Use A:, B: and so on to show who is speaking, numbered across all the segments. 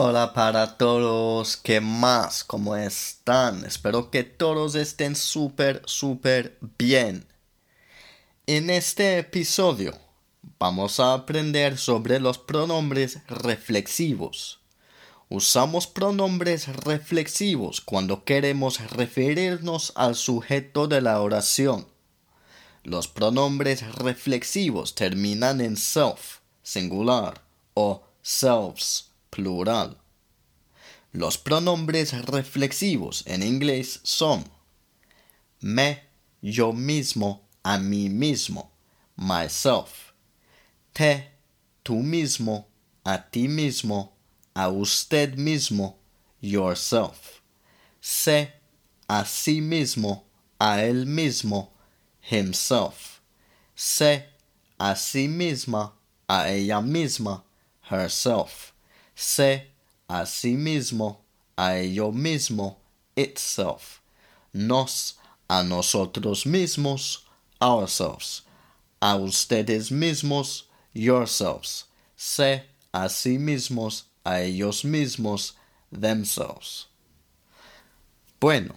A: Hola para todos, ¿qué más? ¿Cómo están? Espero que todos estén súper, súper bien. En este episodio vamos a aprender sobre los pronombres reflexivos. Usamos pronombres reflexivos cuando queremos referirnos al sujeto de la oración. Los pronombres reflexivos terminan en self, singular, o selves plural. Los pronombres reflexivos en inglés son me, yo mismo, a mí mismo, myself, te, tú mismo, a ti mismo, a usted mismo, yourself, se, a sí mismo, a él mismo, himself, se, a sí misma, a ella misma, herself se a sí mismo, a ello mismo, itself, nos, a nosotros mismos, ourselves, a ustedes mismos, yourselves, se a sí mismos, a ellos mismos, themselves. Bueno,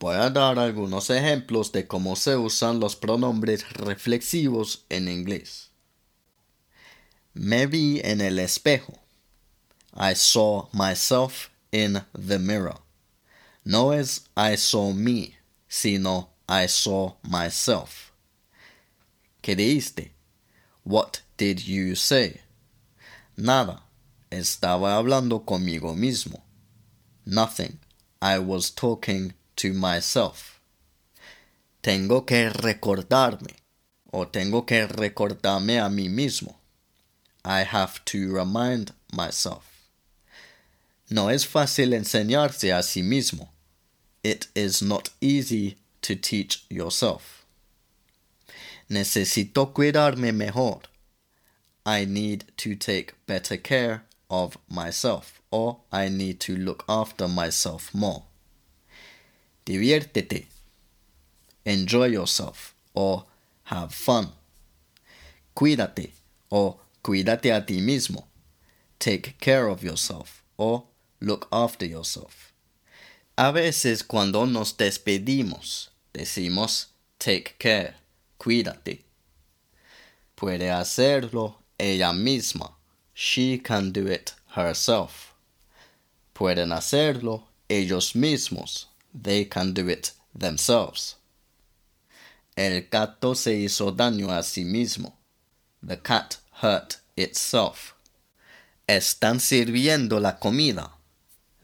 A: voy a dar algunos ejemplos de cómo se usan los pronombres reflexivos en inglés. Me vi en el espejo. I saw myself in the mirror. No es I saw me, sino I saw myself. ¿Qué dijiste? What did you say? Nada. Estaba hablando conmigo mismo. Nothing. I was talking to myself. Tengo que recordarme o tengo que recordarme a mí mismo. I have to remind myself. No es fácil enseñarse a sí mismo. It is not easy to teach yourself. Necesito cuidarme mejor. I need to take better care of myself or I need to look after myself more. Diviértete. Enjoy yourself or have fun. Cuídate o cuídate a ti mismo. Take care of yourself or Look after yourself. A veces cuando nos despedimos, decimos take care, cuídate. Puede hacerlo ella misma. She can do it herself. Pueden hacerlo ellos mismos. They can do it themselves. El gato se hizo daño a sí mismo. The cat hurt itself. Están sirviendo la comida.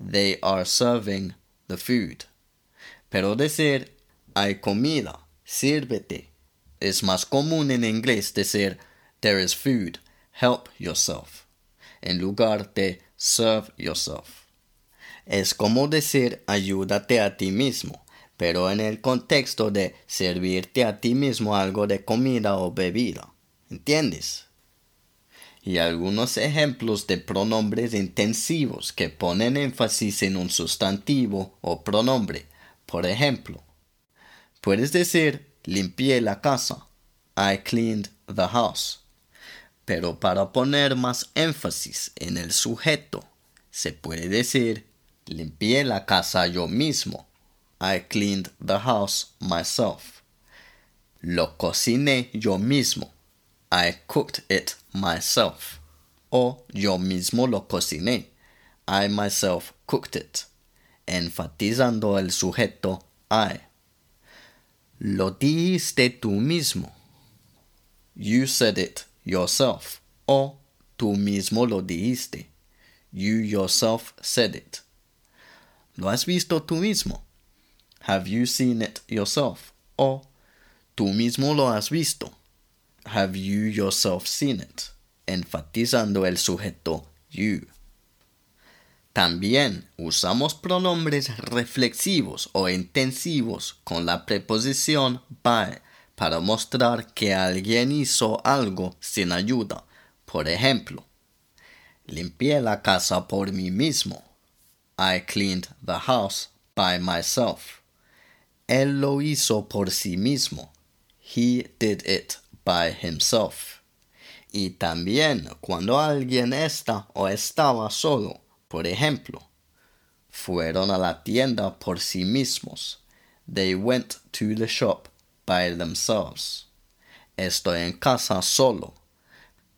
A: They are serving the food. Pero decir hay comida, sírvete. Es más común en inglés decir there is food, help yourself, en lugar de serve yourself. Es como decir ayúdate a ti mismo, pero en el contexto de servirte a ti mismo algo de comida o bebida. ¿Entiendes? Y algunos ejemplos de pronombres intensivos que ponen énfasis en un sustantivo o pronombre. Por ejemplo, puedes decir limpié la casa. I cleaned the house. Pero para poner más énfasis en el sujeto, se puede decir limpié la casa yo mismo. I cleaned the house myself. Lo cociné yo mismo. I cooked it myself. O yo mismo lo cociné. I myself cooked it. Enfatizando el sujeto I. Lo dijiste tú mismo. You said it yourself. O tú mismo lo dijiste. You yourself said it. ¿Lo has visto tú mismo? Have you seen it yourself? O tú mismo lo has visto. Have you yourself seen it? Enfatizando el sujeto you. También usamos pronombres reflexivos o intensivos con la preposición by para mostrar que alguien hizo algo sin ayuda. Por ejemplo, limpié la casa por mí mismo. I cleaned the house by myself. Él lo hizo por sí mismo. He did it by himself. Y también cuando alguien está o estaba solo, por ejemplo, fueron a la tienda por sí mismos. They went to the shop by themselves. Estoy en casa solo.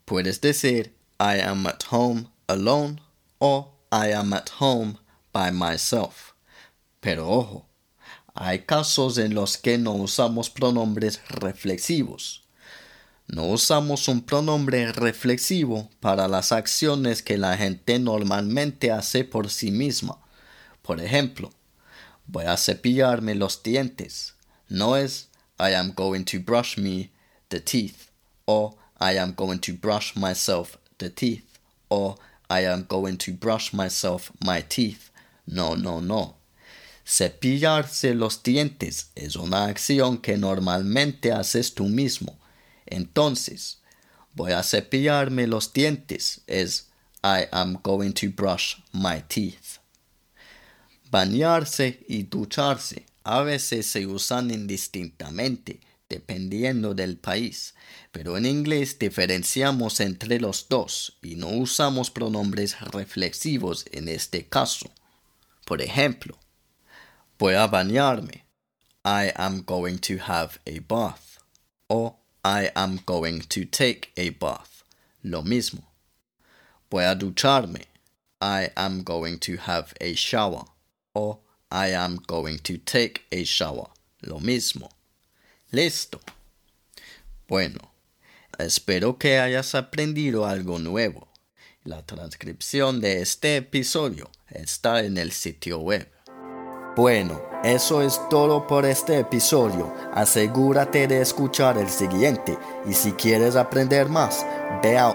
A: Puedes decir I am at home alone o I am at home by myself. Pero ojo, hay casos en los que no usamos pronombres reflexivos. No usamos un pronombre reflexivo para las acciones que la gente normalmente hace por sí misma. Por ejemplo, voy a cepillarme los dientes. No es I am going to brush me the teeth o I am going to brush myself the teeth o I am going to brush myself my teeth. No, no, no. Cepillarse los dientes es una acción que normalmente haces tú mismo. Entonces, voy a cepillarme los dientes es I am going to brush my teeth. Bañarse y ducharse a veces se usan indistintamente dependiendo del país, pero en inglés diferenciamos entre los dos y no usamos pronombres reflexivos en este caso. Por ejemplo, voy a bañarme. I am going to have a bath. O I am going to take a bath. Lo mismo. Voy a ducharme. I am going to have a shower. O I am going to take a shower. Lo mismo. Listo. Bueno, espero que hayas aprendido algo nuevo. La transcripción de este episodio está en el sitio web. Bueno, eso es todo por este episodio. Asegúrate de escuchar el siguiente y si quieres aprender más, ve a.